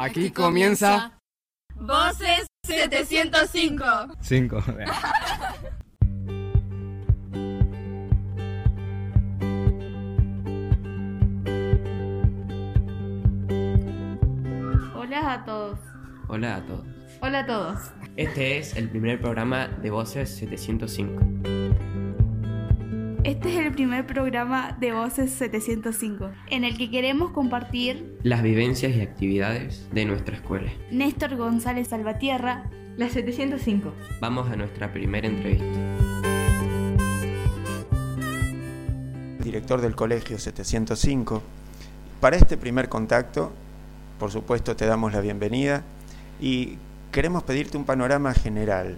Aquí comienza Voces 705. 5. Hola a todos. Hola a todos. Hola a todos. Este es el primer programa de Voces 705. Este es el primer programa de Voces 705, en el que queremos compartir Las vivencias y actividades de nuestra escuela. Néstor González Salvatierra, La 705. Vamos a nuestra primera entrevista. director del colegio 705. Para este primer contacto, por supuesto, te damos la bienvenida y queremos pedirte un panorama general.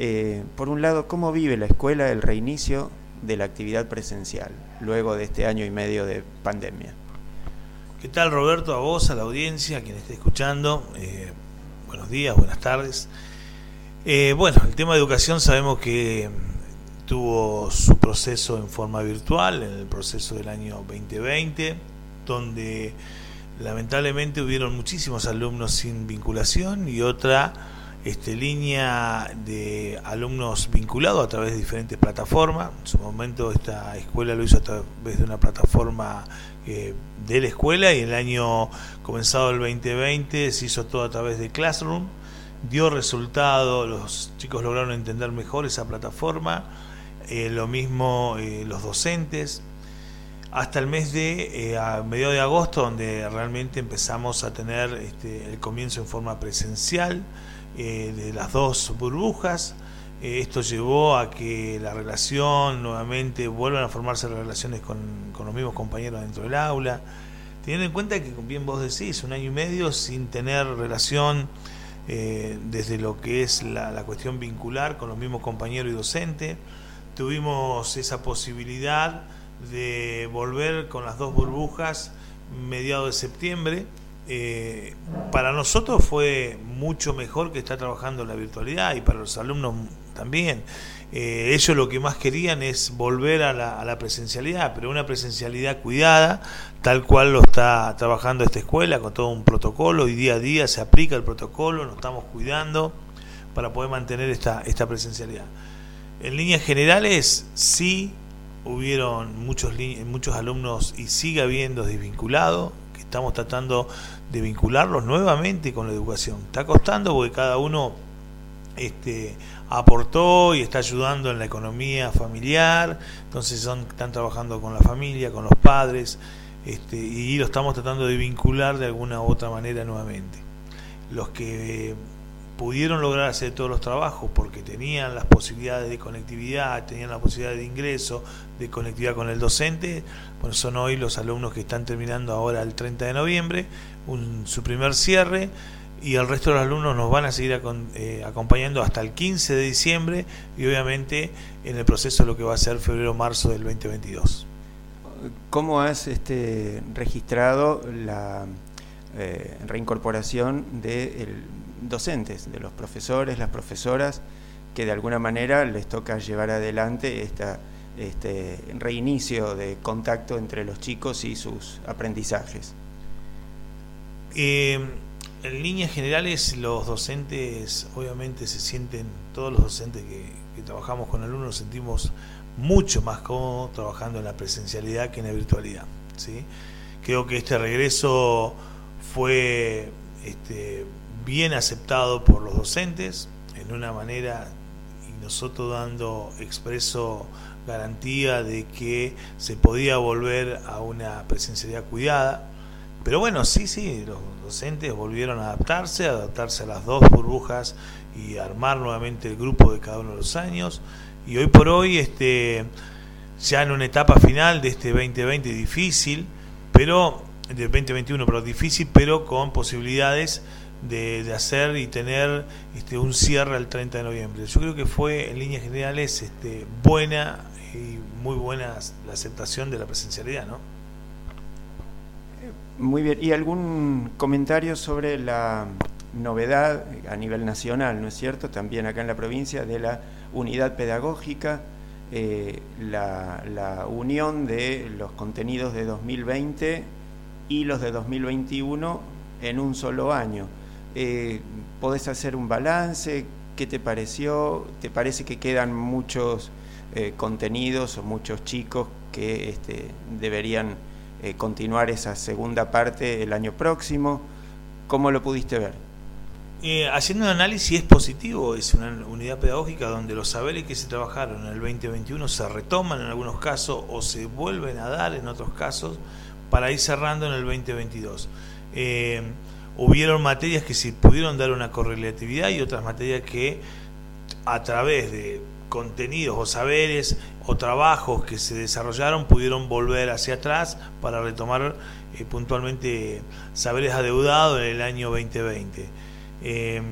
Eh, por un lado, ¿cómo vive la escuela el reinicio de la actividad presencial luego de este año y medio de pandemia? ¿Qué tal Roberto? A vos, a la audiencia, a quien esté escuchando. eh, buenos días, buenas tardes. Eh, bueno, el tema de educación sabemos que tuvo su proceso en forma virtual, en el proceso del año 2020, donde lamentablemente hubieron muchísimos alumnos sin vinculación y otra este, línea de alumnos vinculados a través de diferentes plataformas. En su momento esta escuela lo hizo a través de una plataforma eh, de la escuela y el año comenzado el 2020 se hizo todo a través de Classroom. Dio resultado, los chicos lograron entender mejor esa plataforma, eh, lo mismo eh, los docentes, hasta el mes de eh, mediados de agosto, donde realmente empezamos a tener este, el comienzo en forma presencial eh, de las dos burbujas. Eh, esto llevó a que la relación nuevamente vuelvan a formarse las relaciones con, con los mismos compañeros dentro del aula. Teniendo en cuenta que, bien vos decís, un año y medio sin tener relación eh, desde lo que es la, la cuestión vincular con los mismos compañeros y docentes. Tuvimos esa posibilidad de volver con las dos burbujas mediados de septiembre. Eh, para nosotros fue mucho mejor que estar trabajando en la virtualidad y para los alumnos también. Eh, ellos lo que más querían es volver a la, a la presencialidad, pero una presencialidad cuidada, tal cual lo está trabajando esta escuela, con todo un protocolo, y día a día se aplica el protocolo, nos estamos cuidando para poder mantener esta, esta presencialidad. En líneas generales, sí hubieron muchos, muchos alumnos y sigue habiendo desvinculados, estamos tratando de vincularlos nuevamente con la educación. Está costando porque cada uno este, aportó y está ayudando en la economía familiar, entonces son, están trabajando con la familia, con los padres, este, y lo estamos tratando de vincular de alguna u otra manera nuevamente. Los que pudieron lograr hacer todos los trabajos porque tenían las posibilidades de conectividad, tenían la posibilidad de ingreso, de conectividad con el docente, bueno, son hoy los alumnos que están terminando ahora el 30 de noviembre, su primer cierre, y el resto de los alumnos nos van a seguir eh, acompañando hasta el 15 de diciembre y obviamente en el proceso de lo que va a ser febrero-marzo del 2022. ¿Cómo has este, registrado la eh, reincorporación de el- docentes, de los profesores, las profesoras, que de alguna manera les toca llevar adelante esta, este reinicio de contacto entre los chicos y sus aprendizajes? Eh, en líneas generales, los docentes, obviamente, se sienten, todos los docentes que, trabajamos con alumnos, nos sentimos mucho más cómodos trabajando en la presencialidad que en la virtualidad. ¿sí? Creo que este regreso fue este, bien aceptado por los docentes, en una manera, y nosotros dando expreso garantía de que se podía volver a una presencialidad cuidada. Pero bueno, sí, sí, los docentes volvieron a adaptarse, a adaptarse a las dos burbujas y armar nuevamente el grupo de cada uno de los años. Y hoy por hoy, este, ya en una etapa final de este 2020 difícil, pero del 2021, pero difícil, pero con posibilidades de, hacer y tener este, un cierre al 30 de noviembre. Yo creo que fue en líneas generales este, buena y muy buena la aceptación de la presencialidad, ¿no? Muy bien, ¿y algún comentario sobre la novedad a nivel nacional, ¿no es cierto? También acá en la provincia de la unidad pedagógica, eh, la, la unión de los contenidos de 2020 y los de 2021 en un solo año. Eh, ¿Podés hacer un balance? ¿Qué te pareció? ¿Te parece que quedan muchos eh, contenidos o muchos chicos que este, deberían eh, continuar esa segunda parte el año próximo? ¿Cómo lo pudiste ver? Eh, haciendo un análisis es positivo, es una unidad pedagógica donde los saberes que se trabajaron en el 2021 se retoman en algunos casos o se vuelven a dar en otros casos para ir cerrando en el 2022. Hubieron materias que se pudieron dar una correlatividad y otras materias que a través de contenidos o saberes o trabajos que se desarrollaron pudieron volver hacia atrás para retomar eh, puntualmente saberes adeudados en el año 2020. Eh,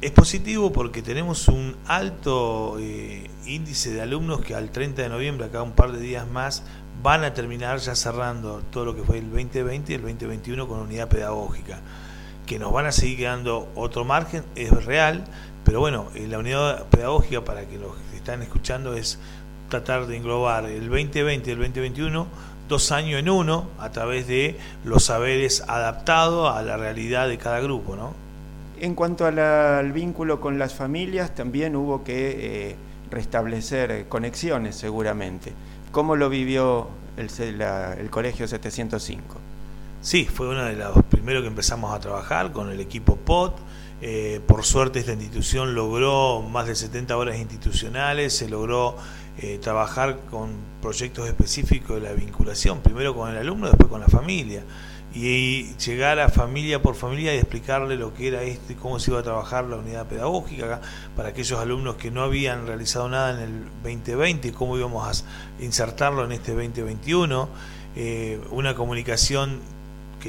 es positivo porque tenemos un alto eh, índice de alumnos que al 30 de noviembre, acá un par de días más, van a terminar ya cerrando todo lo que fue el 2020 y el 2021 con unidad pedagógica. Que nos van a seguir quedando otro margen, es real, pero bueno, eh, la unidad pedagógica para que los que están escuchando es tratar de englobar el 2020 y el 2021 dos años en uno a través de los saberes adaptados a la realidad de cada grupo, ¿no? En cuanto al vínculo con las familias, también hubo que eh, restablecer conexiones seguramente. ¿Cómo lo vivió el, el Colegio 705? Sí, fue uno de los primeros que empezamos a trabajar con el equipo POT. Eh, por suerte esta institución logró más de 70 horas institucionales, se logró eh, trabajar con proyectos específicos de la vinculación, primero con el alumno, después con la familia y llegar a familia por familia y explicarle lo que era este, cómo se iba a trabajar la unidad pedagógica para aquellos alumnos que no habían realizado nada en el 2020, cómo íbamos a insertarlo en este 2021, eh, una comunicación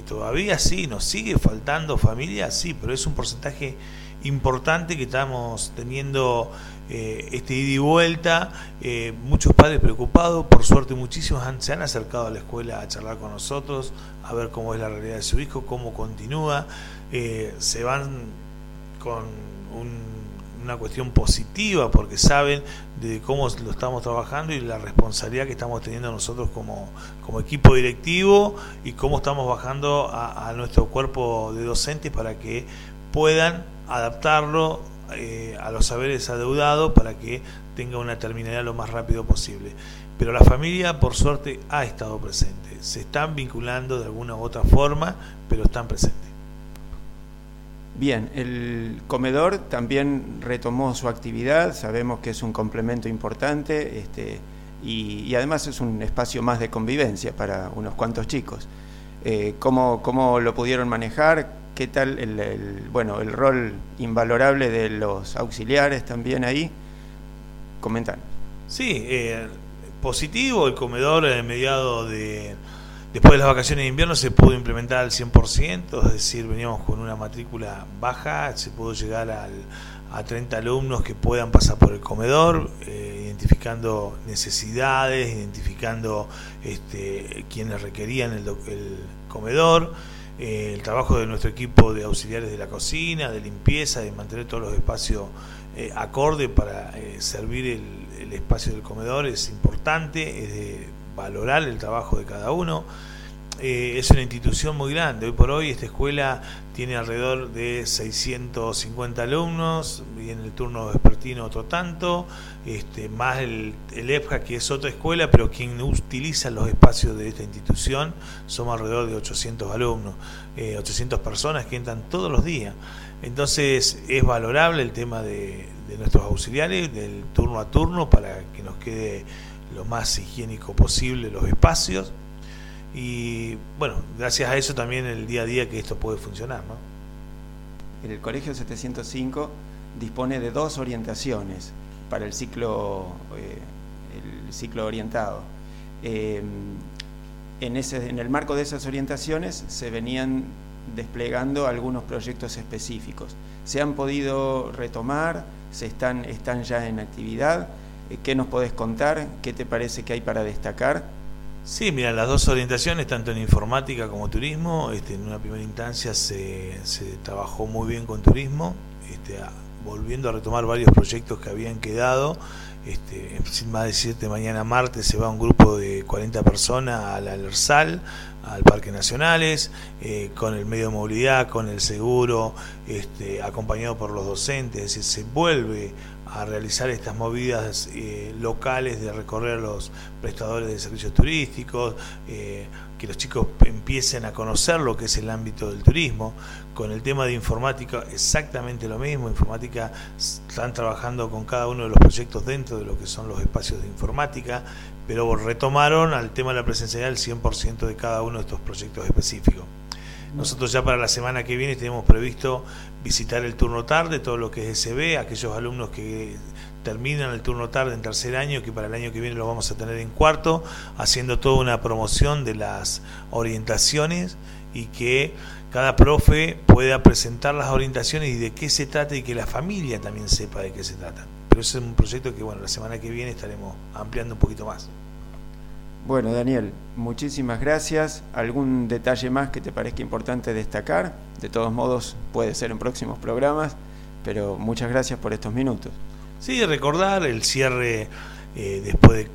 todavía sí, nos sigue faltando familia, sí, pero es un porcentaje importante que estamos teniendo eh, este ida y vuelta, eh, muchos padres preocupados, por suerte muchísimos se han acercado a la escuela a charlar con nosotros, a ver cómo es la realidad de su hijo, cómo continúa, eh, se van con una cuestión positiva porque saben de cómo lo estamos trabajando y la responsabilidad que estamos teniendo nosotros como, como equipo directivo y cómo estamos bajando a nuestro cuerpo de docentes para que puedan adaptarlo eh, a los saberes adeudados para que tenga una terminalidad lo más rápido posible. Pero la familia, por suerte, ha estado presente. Se están vinculando de alguna u otra forma, pero están presentes. Bien, el comedor también retomó su actividad, sabemos que es un complemento importante este, y, además es un espacio más de convivencia para unos cuantos chicos. Eh, ¿cómo, ¿Cómo lo pudieron manejar? ¿Qué tal el, bueno, el rol invalorable de los auxiliares también ahí? Comentan. Sí, eh, positivo, el comedor en mediado de... Después de las vacaciones de invierno se pudo implementar al 100%, es decir, veníamos con una matrícula baja, se pudo llegar al, a 30 alumnos que puedan pasar por el comedor, eh, identificando necesidades, identificando este, quienes requerían el, comedor. Eh, el trabajo de nuestro equipo de auxiliares de la cocina, de limpieza, de mantener todos los espacios eh, acorde para eh, servir el, el, espacio del comedor es importante, es de valorar el trabajo de cada uno. Eh, es una institución muy grande. Hoy por hoy esta escuela tiene alrededor de 650 alumnos y en el turno vespertino otro tanto, este, más el, el, que es otra escuela, pero quien utiliza los espacios de esta institución somos alrededor de 800 alumnos, 800 eh, personas que entran todos los días. Entonces es valorable el tema de, de nuestros auxiliares, del turno a turno, para que nos quede lo más higiénico posible los espacios y bueno, gracias a eso también el día a día que esto puede funcionar. ¿no? El Colegio 705 dispone de dos orientaciones para el ciclo, eh, el ciclo orientado. Eh, en, ese, en el marco de esas orientaciones se venían desplegando algunos proyectos específicos. ¿Se han podido retomar? ¿Se están, están ya en actividad? Eh, ¿Qué nos podés contar? ¿Qué te parece que hay para destacar? Sí, mira, las dos orientaciones, tanto en informática como turismo, este, en una primera instancia se, trabajó muy bien con turismo, este, volviendo a retomar varios proyectos que habían quedado. Este, sin más decirte, mañana martes se va un grupo de 40 personas al Alersal, al Parque Nacionales, eh, con el medio de movilidad, con el seguro, este, acompañado por los docentes, es decir, se vuelve a realizar estas movidas eh, locales de recorrer los prestadores de servicios turísticos, eh, que los chicos empiecen a conocer lo que es el ámbito del turismo. Con el tema de informática, exactamente lo mismo. Informática están trabajando con cada uno de los proyectos dentro de lo que son los espacios de informática, pero retomaron al tema de la presencialidad el 100% de cada uno de estos proyectos específicos. Nosotros ya para la semana que viene tenemos previsto visitar el turno tarde, todo lo que es SB, aquellos alumnos que terminan el turno tarde en tercer año, que para el año que viene lo vamos a tener en cuarto, haciendo toda una promoción de las orientaciones y que cada profe pueda presentar las orientaciones y de qué se trata y que la familia también sepa de qué se trata. Pero ese es un proyecto que bueno, la semana que viene estaremos ampliando un poquito más. Bueno, Daniel, muchísimas gracias. ¿Algún detalle más que te parezca importante destacar? De todos modos, puede ser en próximos programas, pero muchas gracias por estos minutos. Sí, recordar el cierre eh, después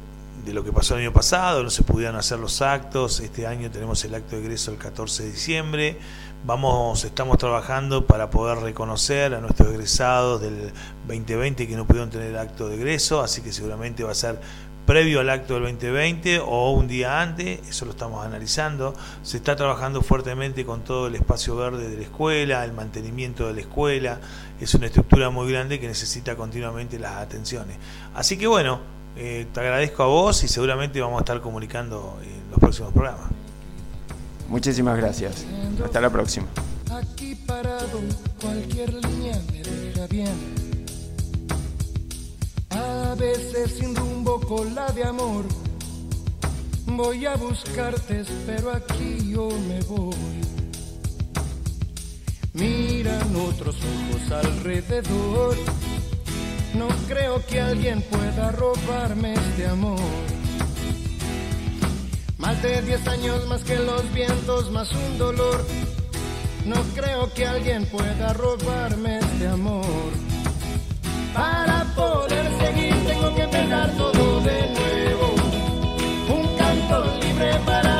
de, lo que pasó el año pasado, no se pudieron hacer los actos. Este año tenemos el acto de egreso el 14 de diciembre. Vamos, estamos trabajando para poder reconocer a nuestros egresados del 2020 que no pudieron tener acto de egreso, así que seguramente va a ser previo al acto del 2020 o un día antes, eso lo estamos analizando. Se está trabajando fuertemente con todo el espacio verde de la escuela, el mantenimiento de la escuela. Es una estructura muy grande que necesita continuamente las atenciones. Así que bueno, eh, te agradezco a vos y seguramente vamos a estar comunicando en los próximos programas. Muchísimas gracias. Hasta la próxima. Aquí parado, cualquier línea me bien a veces sin rumbo con la de amor. Voy a buscarte, pero aquí yo me voy. Miran otros ojos alrededor. No creo que alguien pueda robarme este amor. Más de diez años más que los vientos, más un dolor. No creo que alguien pueda robarme este amor. Para poder seguir tengo que empezar todo de nuevo. Un canto libre para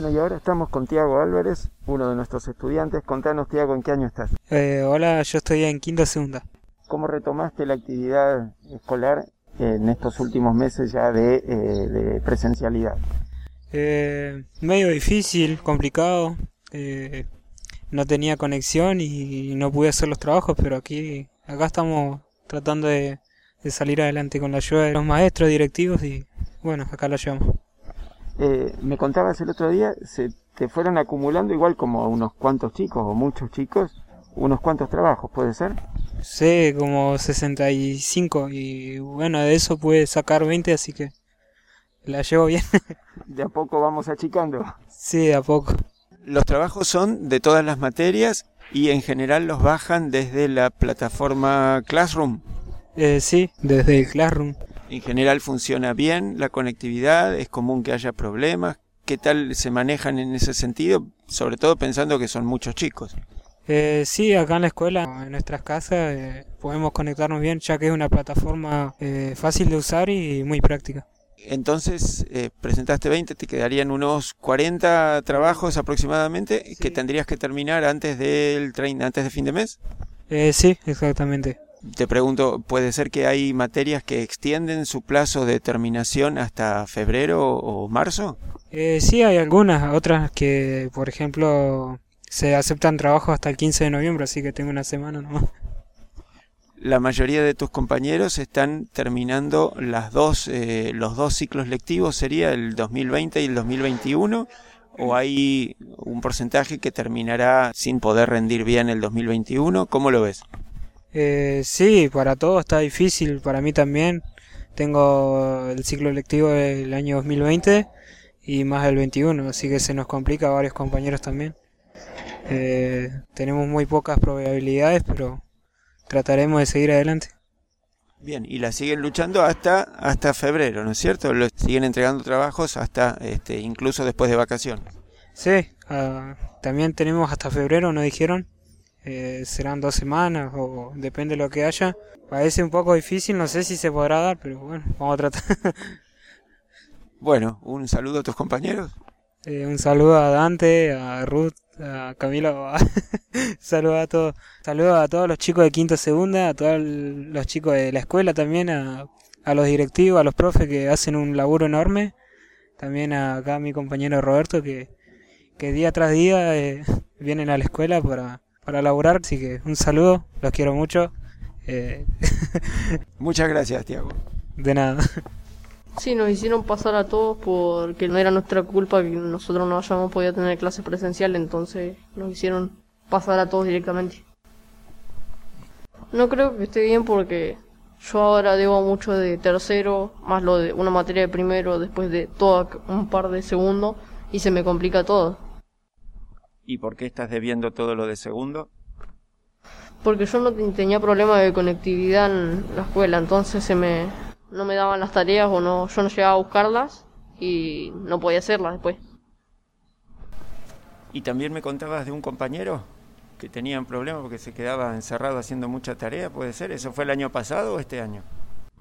Bueno, y ahora estamos con Tiago Álvarez, uno de nuestros estudiantes. Contanos, Tiago, ¿en qué año estás? Eh, hola, yo estoy en quinto segunda. ¿Cómo retomaste la actividad escolar en estos últimos meses ya de, eh, de presencialidad? Eh, medio difícil, complicado. Eh, no tenía conexión y no pude hacer los trabajos, pero aquí, acá estamos tratando de, de salir adelante con la ayuda de los maestros, directivos y bueno, acá la llevamos. Eh, me contabas el otro día, se te fueron acumulando igual como unos cuantos chicos o muchos chicos, unos cuantos trabajos, ¿puede ser? Sí, como 65 y bueno, de eso pude sacar 20, así que la llevo bien. De a poco vamos achicando. sí, de a poco. Los trabajos son de todas las materias y en general los bajan desde la plataforma Classroom. Eh, sí, desde el Classroom. En general funciona bien la conectividad, es común que haya problemas. ¿Qué tal se manejan en ese sentido? Sobre todo pensando que son muchos chicos. Eh, sí, acá en la escuela, en nuestras casas, eh, podemos conectarnos bien, ya que es una plataforma eh, fácil de usar y muy práctica. Entonces, eh, presentaste 20, te quedarían unos 40 trabajos aproximadamente Sí. que tendrías que terminar antes del antes de fin de mes. Eh, sí, exactamente. Te pregunto, ¿puede ser que hay materias que extienden su plazo de terminación hasta febrero o marzo? Eh, sí, hay algunas, otras que, por ejemplo, se aceptan trabajos hasta el 15 de noviembre, así que tengo una semana nomás. La mayoría de tus compañeros están terminando las dos, eh, los dos ciclos lectivos, sería el 2020 y el 2021, o hay un porcentaje que terminará sin poder rendir bien el 2021, ¿cómo lo ves? Eh, sí, para todos está difícil, para mí también. Tengo el ciclo lectivo del año 2020 y más el 21, así que se nos complica a varios compañeros también. Eh, tenemos muy pocas probabilidades, pero trataremos de seguir adelante. Bien, y la siguen luchando hasta, hasta febrero, ¿no es cierto? Lo siguen entregando trabajos hasta, este, incluso después de vacaciones. Sí, ah, también tenemos hasta febrero, nos dijeron. Eh, serán dos semanas o depende de lo que haya. Parece un poco difícil, no sé si se podrá dar, pero bueno, vamos a tratar. Bueno, un saludo a tus compañeros. Eh, un saludo a Dante, a Ruth, a Camilo, a... saludo a todos, saludo a todos los chicos de quinta segunda, a todos los chicos de la escuela también, a, a los directivos, a los profes que hacen un laburo enorme, también a acá a mi compañero Roberto que, que día tras día eh, vienen a la escuela para, para laburar, así que un saludo, los quiero mucho, eh, Muchas gracias, Tiago. de nada. Sí, nos hicieron pasar a todos porque no era nuestra culpa que nosotros no hayamos podido tener clase presencial, entonces nos hicieron pasar a todos directamente. No creo que esté bien porque yo ahora debo mucho de tercero, más lo de una materia de primero, después de todo un par de segundo, y se me complica todo. ¿Y por qué estás debiendo todo lo de segundo? Porque yo no te- tenía problema de conectividad en la escuela, entonces se me no me daban las tareas o no yo no llegaba a buscarlas y no podía hacerlas después. Y también me contabas de un compañero que tenía un problema porque se quedaba encerrado haciendo mucha tarea, ¿puede ser? ¿Eso fue el año pasado o este año?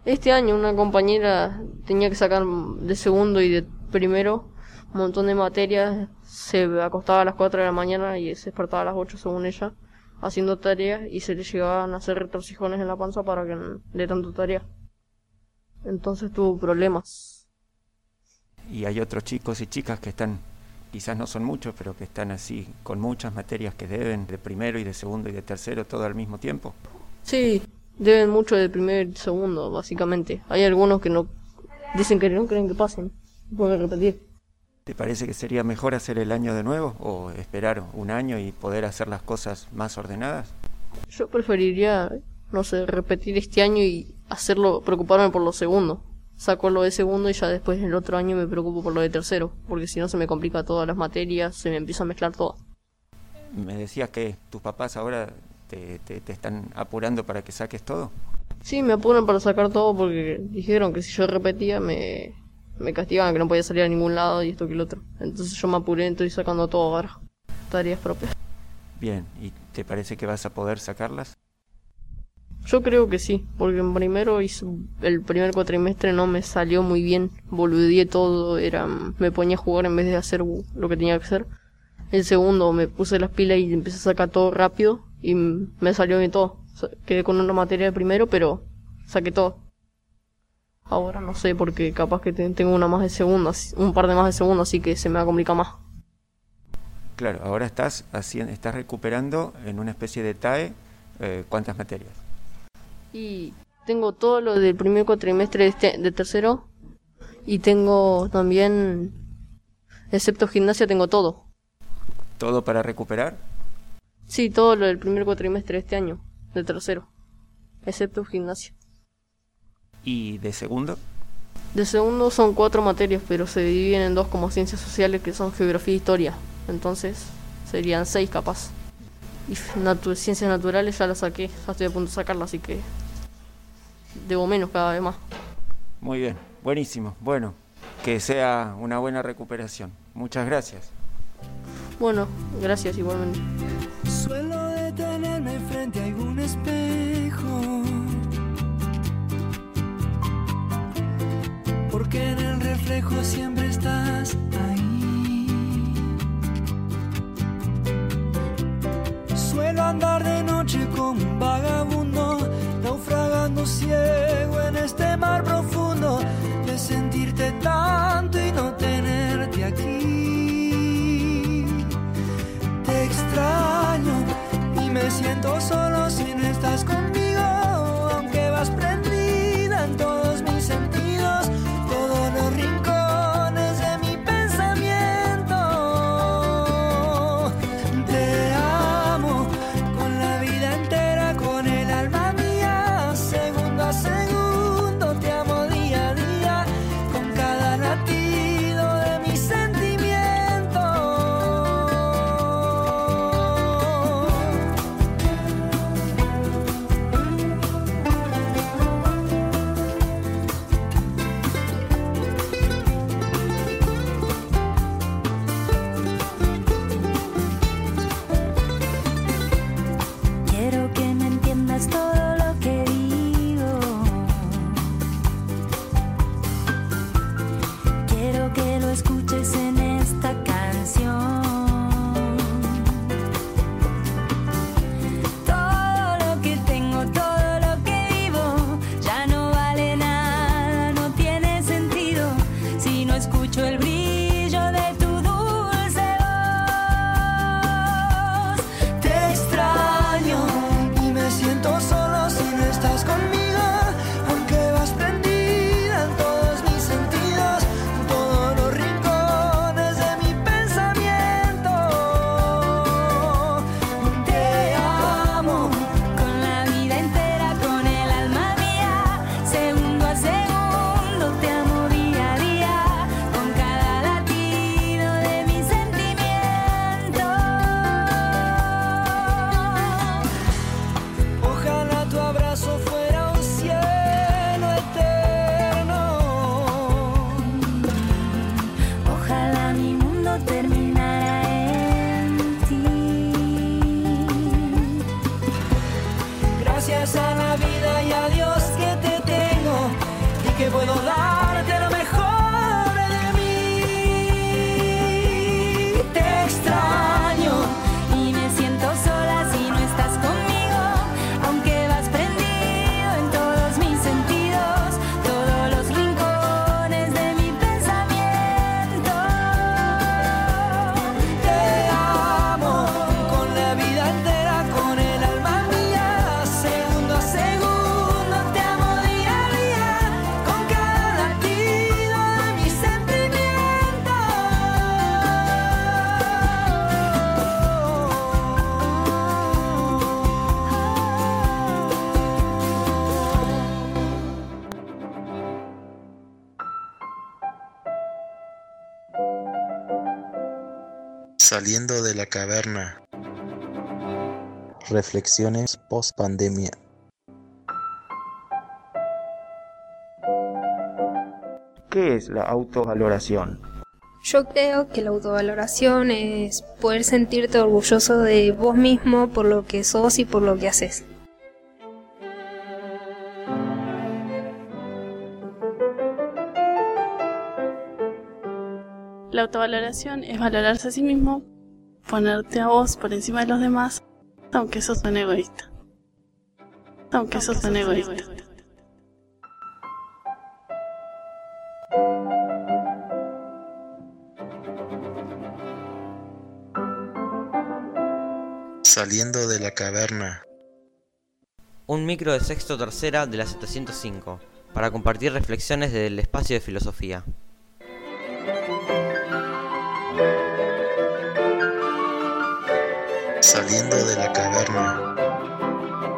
Este año una compañera tenía que sacar de segundo y de primero un montón de materias, se acostaba a las 4 de la mañana y se despertaba a las 8 según ella, haciendo tareas y se le llegaban a hacer retorcijones en la panza para que de tanto tarea. Entonces tuvo problemas. Y hay otros chicos y chicas que están, quizás no son muchos, pero que están así, con muchas materias que deben, de primero y de segundo y de tercero, todo al mismo tiempo. Sí, deben mucho de primero y segundo, básicamente. Hay algunos que no dicen que no creen que pasen. Pueden repetir. ¿Te parece que sería mejor hacer el año de nuevo o esperar un año y poder hacer las cosas más ordenadas? Yo preferiría, no sé, repetir este año y hacerlo, preocuparme por lo segundo. Saco lo de segundo y ya después el otro año me preocupo por lo de tercero, porque si no se me complica todas las materias, se me empieza a mezclar todo. Me decías que tus papás ahora te, te- te están apurando para que saques todo. Sí, me apuran para sacar todo porque dijeron que si yo repetía me, me castigaban, que no podía salir a ningún lado y esto que el otro. Entonces yo me apuré, estoy sacando todo ahora. Tareas propias. Bien, ¿y te parece que vas a poder sacarlas? Yo creo que sí, porque en primero hice, el primer cuatrimestre no me salió muy bien, boludeé todo, era me ponía a jugar en vez de hacer lo que tenía que hacer. El segundo me puse las pilas y empecé a sacar todo rápido y me salió bien todo. Quedé con una materia de primero, pero saqué todo. Ahora no sé, porque capaz que tengo una más de segundo, un par de más de segundo, así que se me va a complicar más. Claro, ahora estás, haciendo, estás recuperando en una especie de TAE eh, cuántas materias. Y tengo todo lo del primer cuatrimestre de, este, de tercero. Y tengo también, excepto gimnasia, tengo todo. ¿Todo para recuperar? Sí, todo lo del primer cuatrimestre de este año, de tercero. Excepto gimnasia. ¿Y de segundo? De segundo son cuatro materias, pero se dividen en dos como ciencias sociales que son geografía e historia. Entonces serían seis capaz. Y ciencias naturales ya las saqué, ya estoy a punto de sacarlas, así que debo menos cada vez más. Muy bien, buenísimo. Bueno, que sea una buena recuperación. Muchas gracias. Bueno, gracias igualmente. Porque en el reflejo siempre estás ahí. Suelo andar de noche como un vagabundo, naufragando ciego en este mar profundo, de sentirte tanto y no tenerte aquí. Te extraño y me siento solo si no estás Saliendo de la caverna. Reflexiones post pandemia. ¿Qué es la autovaloración? Yo creo que la autovaloración es poder sentirte orgulloso de vos mismo por lo que sos y por lo que haces. La autovaloración es valorarse a sí mismo, ponerte a vos por encima de los demás, aunque sos un egoísta. Aunque sos un egoísta. Saliendo de la caverna. Un micro de sexto tercera de la 705, para compartir reflexiones del espacio de filosofía. Saliendo de la caverna.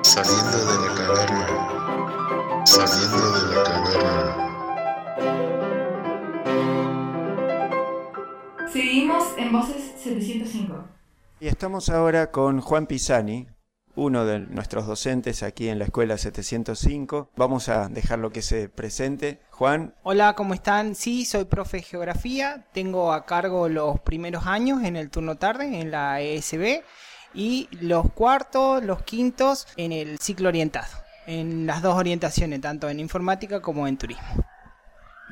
Saliendo de la caverna. Saliendo de la caverna. Seguimos en Voces 705. Y estamos ahora con Juan Pisani, uno de nuestros docentes aquí en la escuela 705. Vamos a dejarlo que se presente. Juan, Hola, ¿cómo están? Sí, soy profe de geografía. Tengo a cargo los primeros años en el turno tarde en la ESB y los cuartos, los quintos en el ciclo orientado. En las dos orientaciones, tanto en informática como en turismo.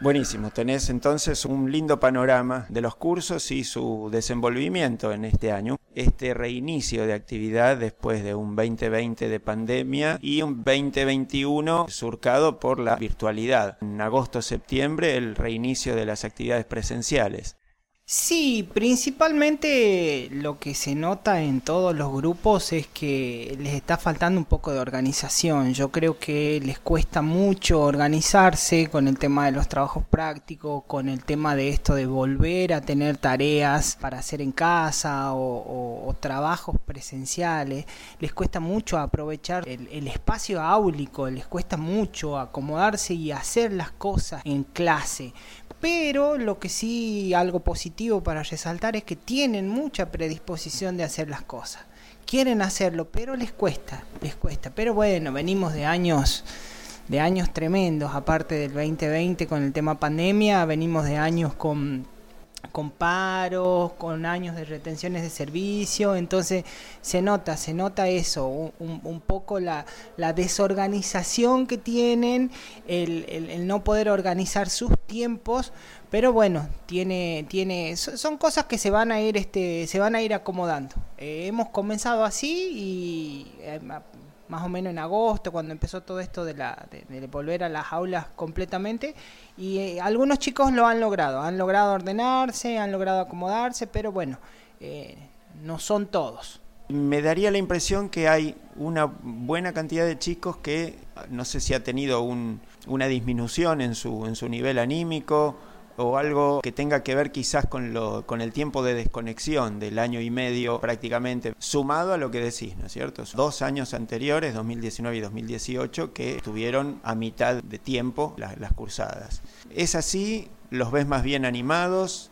buenísimo. Tenés entonces un lindo panorama de los cursos y su desenvolvimiento en este año. Este reinicio de actividad después de un 2020 de pandemia y un 2021 surcado por la virtualidad. En agosto-septiembre el reinicio de las actividades presenciales. Sí, principalmente lo que se nota en todos los grupos es que les está faltando un poco de organización. Yo creo que les cuesta mucho organizarse con el tema de los trabajos prácticos, con el tema de esto de volver a tener tareas para hacer en casa o, trabajos presenciales. Les cuesta mucho aprovechar el, el espacio áulico, les cuesta mucho acomodarse y hacer las cosas en clase. Pero lo que sí, algo positivo para resaltar es que tienen mucha predisposición de hacer las cosas. Quieren hacerlo, pero les cuesta, les cuesta. Pero bueno, venimos de años de años tremendos, aparte del 2020 con el tema pandemia, venimos de años con con paros, con años de retenciones de servicio, entonces se nota, se nota eso, un, poco la, la desorganización que tienen, el no poder organizar sus tiempos, pero bueno, tiene, tiene, so- son cosas que se van a ir, este, se van a ir acomodando. Eh, hemos comenzado así y eh, más o menos en agosto, cuando empezó todo esto de, la, de, volver a las aulas completamente. Y eh, algunos chicos lo han logrado, han logrado ordenarse, han logrado acomodarse, pero bueno, no son todos. Me daría la impresión que hay una buena cantidad de chicos que no sé si ha tenido un- una disminución en su, en su nivel anímico o algo que tenga que ver quizás con, el tiempo de desconexión del año y medio prácticamente, sumado a lo que decís, ¿no es cierto? Dos años anteriores, 2019 y 2018, que tuvieron a mitad de tiempo la- las cursadas. ¿Es así? ¿Los ves más bien animados?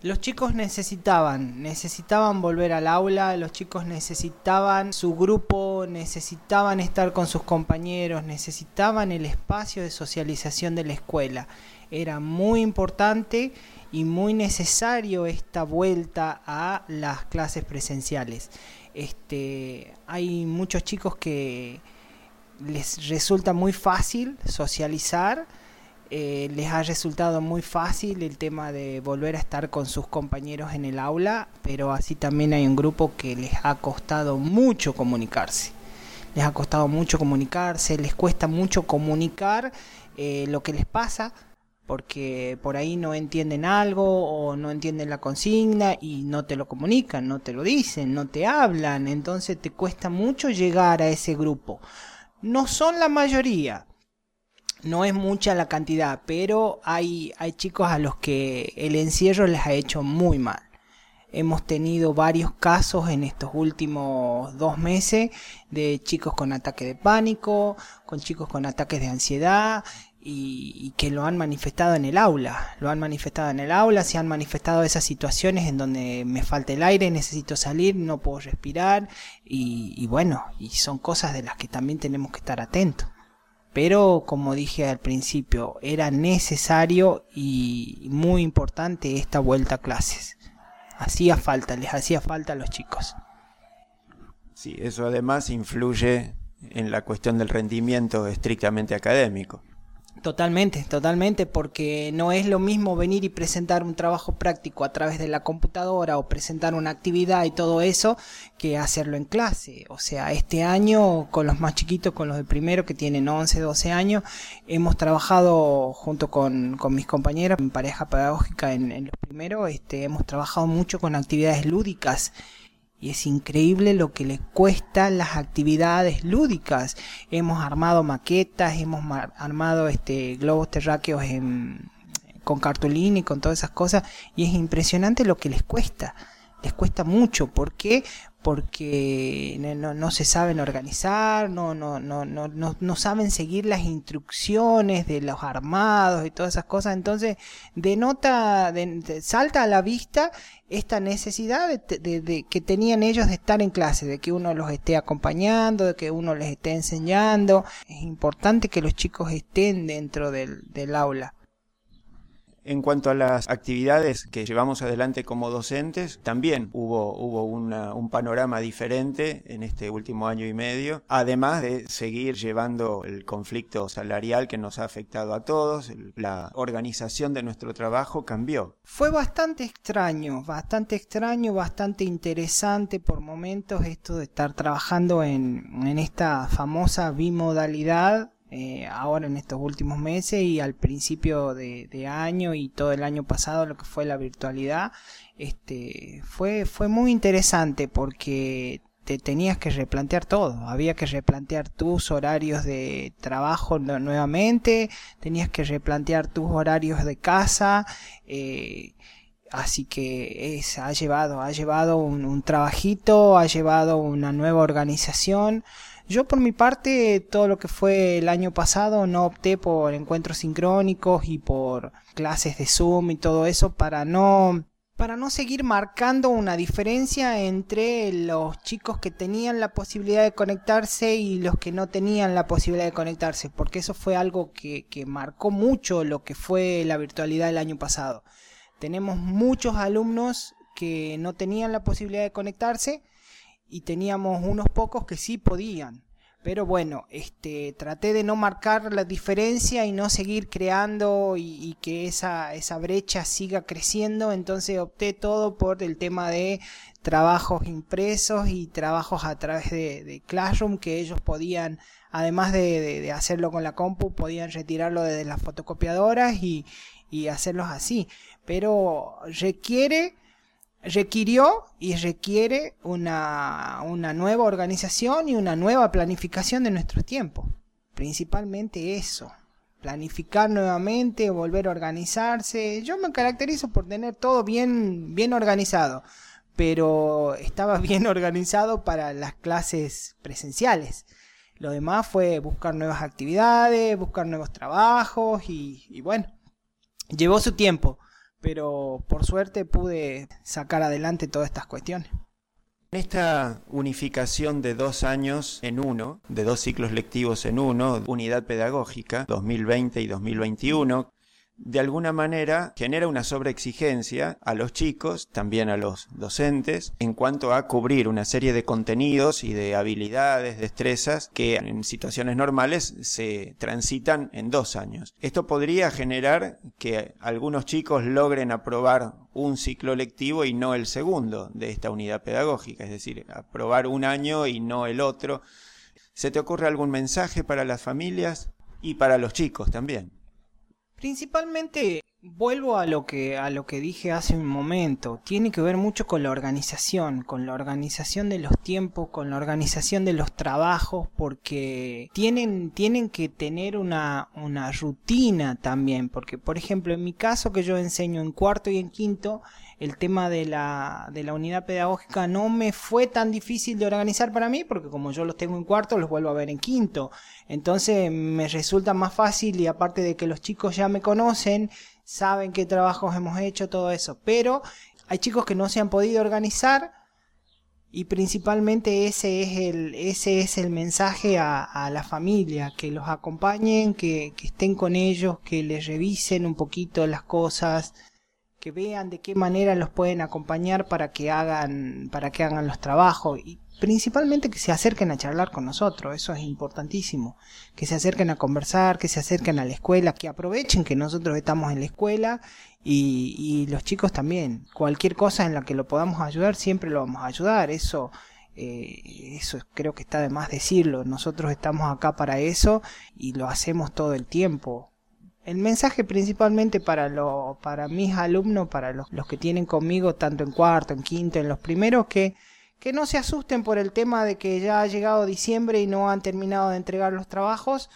Los chicos necesitaban, necesitaban volver al aula, los chicos necesitaban su grupo, necesitaban estar con sus compañeros, necesitaban el espacio de socialización de la escuela. Era muy importante y muy necesario esta vuelta a las clases presenciales. Este, hay muchos chicos que les resulta muy fácil socializar, eh, les ha resultado muy fácil el tema de volver a estar con sus compañeros en el aula, pero así también hay un grupo que les ha costado mucho comunicarse. Les ha costado mucho comunicarse, les cuesta mucho comunicar eh, lo que les pasa, porque por ahí no entienden algo o no entienden la consigna y no te lo comunican, no te lo dicen, no te hablan, entonces te cuesta mucho llegar a ese grupo. No son la mayoría, no es mucha la cantidad, pero hay, hay chicos a los que el encierro les ha hecho muy mal. Hemos tenido varios casos en estos últimos dos meses de chicos con ataque de pánico, con chicos con ataques de ansiedad y, y que lo han manifestado en el aula. Lo han manifestado en el aula, se han manifestado esas situaciones en donde me falta el aire, necesito salir, no puedo respirar y, bueno, y son cosas de las que también tenemos que estar atentos. Pero como dije al principio, era necesario y muy importante esta vuelta a clases. Hacía falta, les hacía falta a los chicos. Sí, eso además influye en la cuestión del rendimiento estrictamente académico. Totalmente, totalmente, porque no es lo mismo venir y presentar un trabajo práctico a través de la computadora o presentar una actividad y todo eso que hacerlo en clase. O sea, este año con los más chiquitos, con los de primero que tienen 11, 12 años, hemos trabajado junto con, con mis compañeras en pareja pedagógica en, en los primeros, este, hemos trabajado mucho con actividades lúdicas y es increíble lo que les cuesta las actividades lúdicas. Hemos armado maquetas, hemos armado este globos terráqueos en, con cartulina y con todas esas cosas y es impresionante lo que les cuesta. Les cuesta mucho, ¿por qué? Porque no, no- se saben organizar, no, no, no, no, no, no saben seguir las instrucciones de los armados y todas esas cosas. Entonces, denota, de- de- salta a la vista esta necesidad de, de- de- que tenían ellos de estar en clase, de que uno los esté acompañando, de que uno les esté enseñando. Es importante que los chicos estén dentro del, del aula. En cuanto a las actividades que llevamos adelante como docentes, también hubo, un panorama diferente en este último año y medio, además de seguir llevando el conflicto salarial que nos ha afectado a todos, la organización de nuestro trabajo cambió. Fue bastante extraño, bastante extraño, bastante interesante por momentos esto de estar trabajando en esta famosa bimodalidad. Eh, ahora en estos últimos meses y al principio de, año y todo el año pasado lo que fue la virtualidad este fue fue muy interesante porque te tenías que replantear todo, había que replantear tus horarios de trabajo nu- nuevamente, tenías que replantear tus horarios de casa, eh, así que es, ha llevado, ha llevado un, un trabajito, ha llevado una nueva organización. Yo por mi parte, todo lo que fue el año pasado, no opté por encuentros sincrónicos y por clases de Zoom y todo eso para no para no seguir marcando una diferencia entre los chicos que tenían la posibilidad de conectarse y los que no tenían la posibilidad de conectarse, porque eso fue algo que, que marcó mucho lo que fue la virtualidad el año pasado. Tenemos muchos alumnos que no tenían la posibilidad de conectarse y teníamos unos pocos que sí podían. Pero bueno, este, traté de no marcar la diferencia y no seguir creando y, que esa, esa brecha siga creciendo. Entonces opté todo por el tema de trabajos impresos y trabajos a través de, de Classroom que ellos podían, además de, de- de hacerlo con la compu, podían retirarlo desde las fotocopiadoras y, y hacerlos así. Pero requiere requirió y requiere una, una nueva organización y una nueva planificación de nuestros tiempos. Principalmente eso. Planificar nuevamente, volver a organizarse. Yo me caracterizo por tener todo bien, bien organizado. Pero estaba bien organizado para las clases presenciales. Lo demás fue buscar nuevas actividades, buscar nuevos trabajos y, y bueno, llevó su tiempo pero por suerte pude sacar adelante todas estas cuestiones. En esta unificación de dos años en uno, de dos ciclos lectivos en uno, unidad pedagógica 2020 y 2021, de alguna manera genera una sobreexigencia a los chicos, también a los docentes, en cuanto a cubrir una serie de contenidos y de habilidades, destrezas que en situaciones normales se transitan en dos años. Esto podría generar que algunos chicos logren aprobar un ciclo lectivo y no el segundo de esta unidad pedagógica, es decir, aprobar un año y no el otro. ¿Se te ocurre algún mensaje para las familias y para los chicos también? Principalmente vuelvo a lo que a lo que dije hace un momento, tiene que ver mucho con la organización, con la organización de los tiempos, con la organización de los trabajos, porque tienen tienen que tener una una rutina también, porque por ejemplo, en mi caso que yo enseño en cuarto y en quinto, el tema de la, de la unidad pedagógica no me fue tan difícil de organizar para mí, porque como yo los tengo en cuarto, los vuelvo a ver en quinto. Entonces me resulta más fácil y aparte de que los chicos ya me conocen, saben qué trabajos hemos hecho, todo eso. Pero hay chicos que no se han podido organizar y principalmente ese es el, ese es el mensaje a, la familia, que los acompañen, que, que estén con ellos, que les revisen un poquito las cosas, que vean de qué manera los pueden acompañar para que hagan, para que hagan los trabajos y principalmente que se acerquen a charlar con nosotros, eso es importantísimo, que se acerquen a conversar, que se acerquen a la escuela, que aprovechen que nosotros estamos en la escuela y, los chicos también, cualquier cosa en la que lo podamos ayudar, siempre lo vamos a ayudar, eso eh, eso creo que está de más decirlo. Nosotros estamos acá para eso y lo hacemos todo el tiempo. El mensaje principalmente para, lo, para mis alumnos, para los, los que tienen conmigo tanto en cuarto, en quinto, en los primeros, que, que no se asusten por el tema de que ya ha llegado diciembre y no han terminado de entregar los trabajos,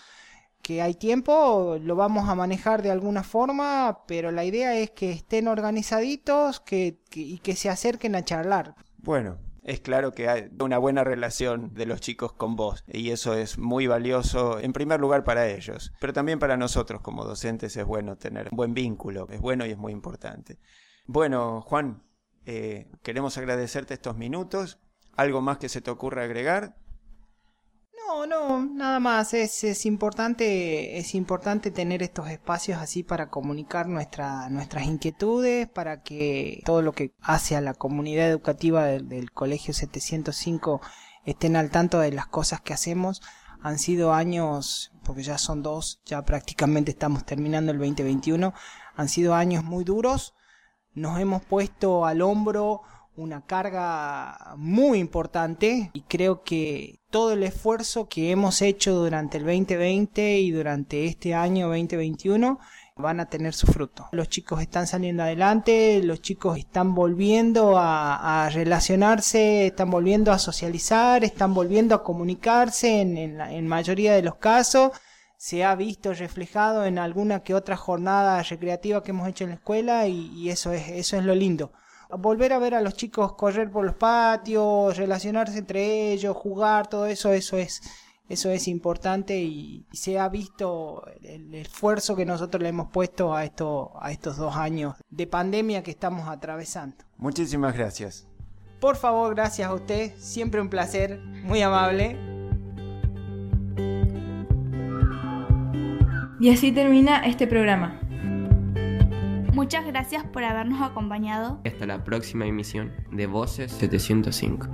que hay tiempo, lo vamos a manejar de alguna forma, pero la idea es que estén organizaditos que, que- y que se acerquen a charlar. Bueno, es claro que hay una buena relación de los chicos con vos y eso es muy valioso en primer lugar para ellos, pero también para nosotros como docentes es bueno tener un buen vínculo, es bueno y es muy importante. Bueno, Juan, eh, queremos agradecerte estos minutos. ¿Algo más que se te ocurra agregar? No, no, nada más. Es, es importante, es importante tener estos espacios así para comunicar nuestra, nuestras inquietudes, para que todo lo que hace a la comunidad educativa del, del Colegio 705 estén al tanto de las cosas que hacemos. Han sido años, porque ya son dos, ya prácticamente estamos terminando el 2021, han sido años muy duros. Nos hemos puesto al hombro una carga muy importante y creo que todo el esfuerzo que hemos hecho durante el 2020 y durante este año 2021 van a tener su fruto. Los chicos están saliendo adelante, los chicos están volviendo a, relacionarse, están volviendo a socializar, están volviendo a comunicarse en, en la mayoría de los casos. Se ha visto reflejado en alguna que otra jornada recreativa que hemos hecho en la escuela y, y eso es, eso es lo lindo volver a ver a los chicos correr por los patios, relacionarse entre ellos, jugar, todo eso, eso es, eso es importante y se ha visto el esfuerzo que nosotros le hemos puesto a esto, a estos dos años de pandemia que estamos atravesando. Muchísimas gracias. Por favor, gracias a usted, siempre un placer, muy amable. Y así termina este programa. Muchas gracias por habernos acompañado. Hasta la próxima emisión de Voces 705.